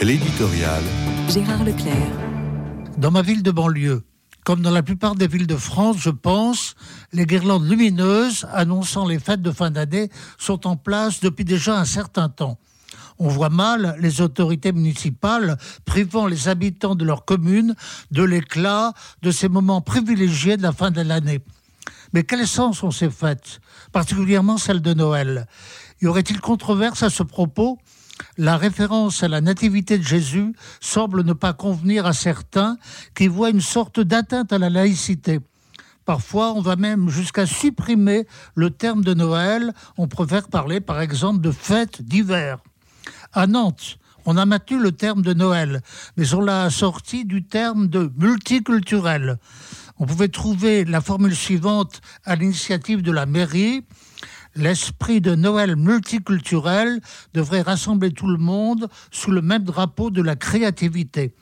L'éditorial. Gérard Leclerc. Dans ma ville de banlieue, comme dans la plupart des villes de France, je pense, les guirlandes lumineuses annonçant les fêtes de fin d'année sont en place depuis déjà un certain temps. On voit mal les autorités municipales privant les habitants de leur commune de l'éclat de ces moments privilégiés de la fin de l'année. Mais quel sens sont ces fêtes, particulièrement celles de Noël? Y aurait-il controverse à ce propos? La référence à la nativité de Jésus semble ne pas convenir à certains qui voient une sorte d'atteinte à la laïcité. Parfois, on va même jusqu'à supprimer le terme de Noël. On préfère parler, par exemple, de fête d'hiver. À Nantes, on a maintenu le terme de Noël, mais on l'a assorti du terme de multiculturel. On pouvait trouver la formule suivante à l'initiative de la mairie. L'esprit de Noël multiculturel devrait rassembler tout le monde sous le même drapeau de la créativité.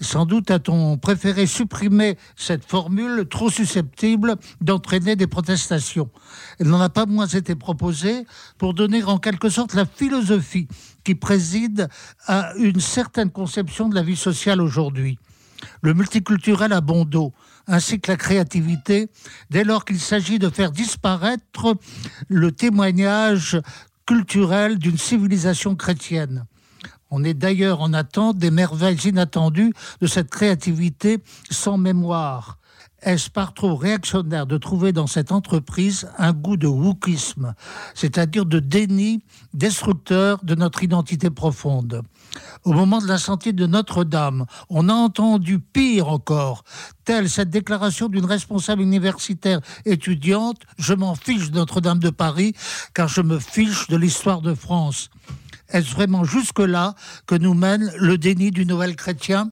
Sans doute a-t-on préféré supprimer cette formule trop susceptible d'entraîner des protestations. Elle n'en a pas moins été proposée pour donner en quelque sorte la philosophie qui préside à une certaine conception de la vie sociale aujourd'hui. Le multiculturel a bon dos, ainsi que la créativité, dès lors qu'il s'agit de faire disparaître le témoignage culturel d'une civilisation chrétienne. On est d'ailleurs en attente des merveilles inattendues de cette créativité sans mémoire. Est-ce par trop réactionnaire de trouver dans cette entreprise un goût de wokisme, c'est-à-dire de déni destructeur de notre identité profonde? Au moment de l'incendie de Notre-Dame, on a entendu pire encore, telle cette déclaration d'une responsable universitaire étudiante Je m'en fiche de Notre-Dame de Paris, car je me fiche de l'histoire de France. Est-ce vraiment jusque-là que nous mène le déni du Noël chrétien?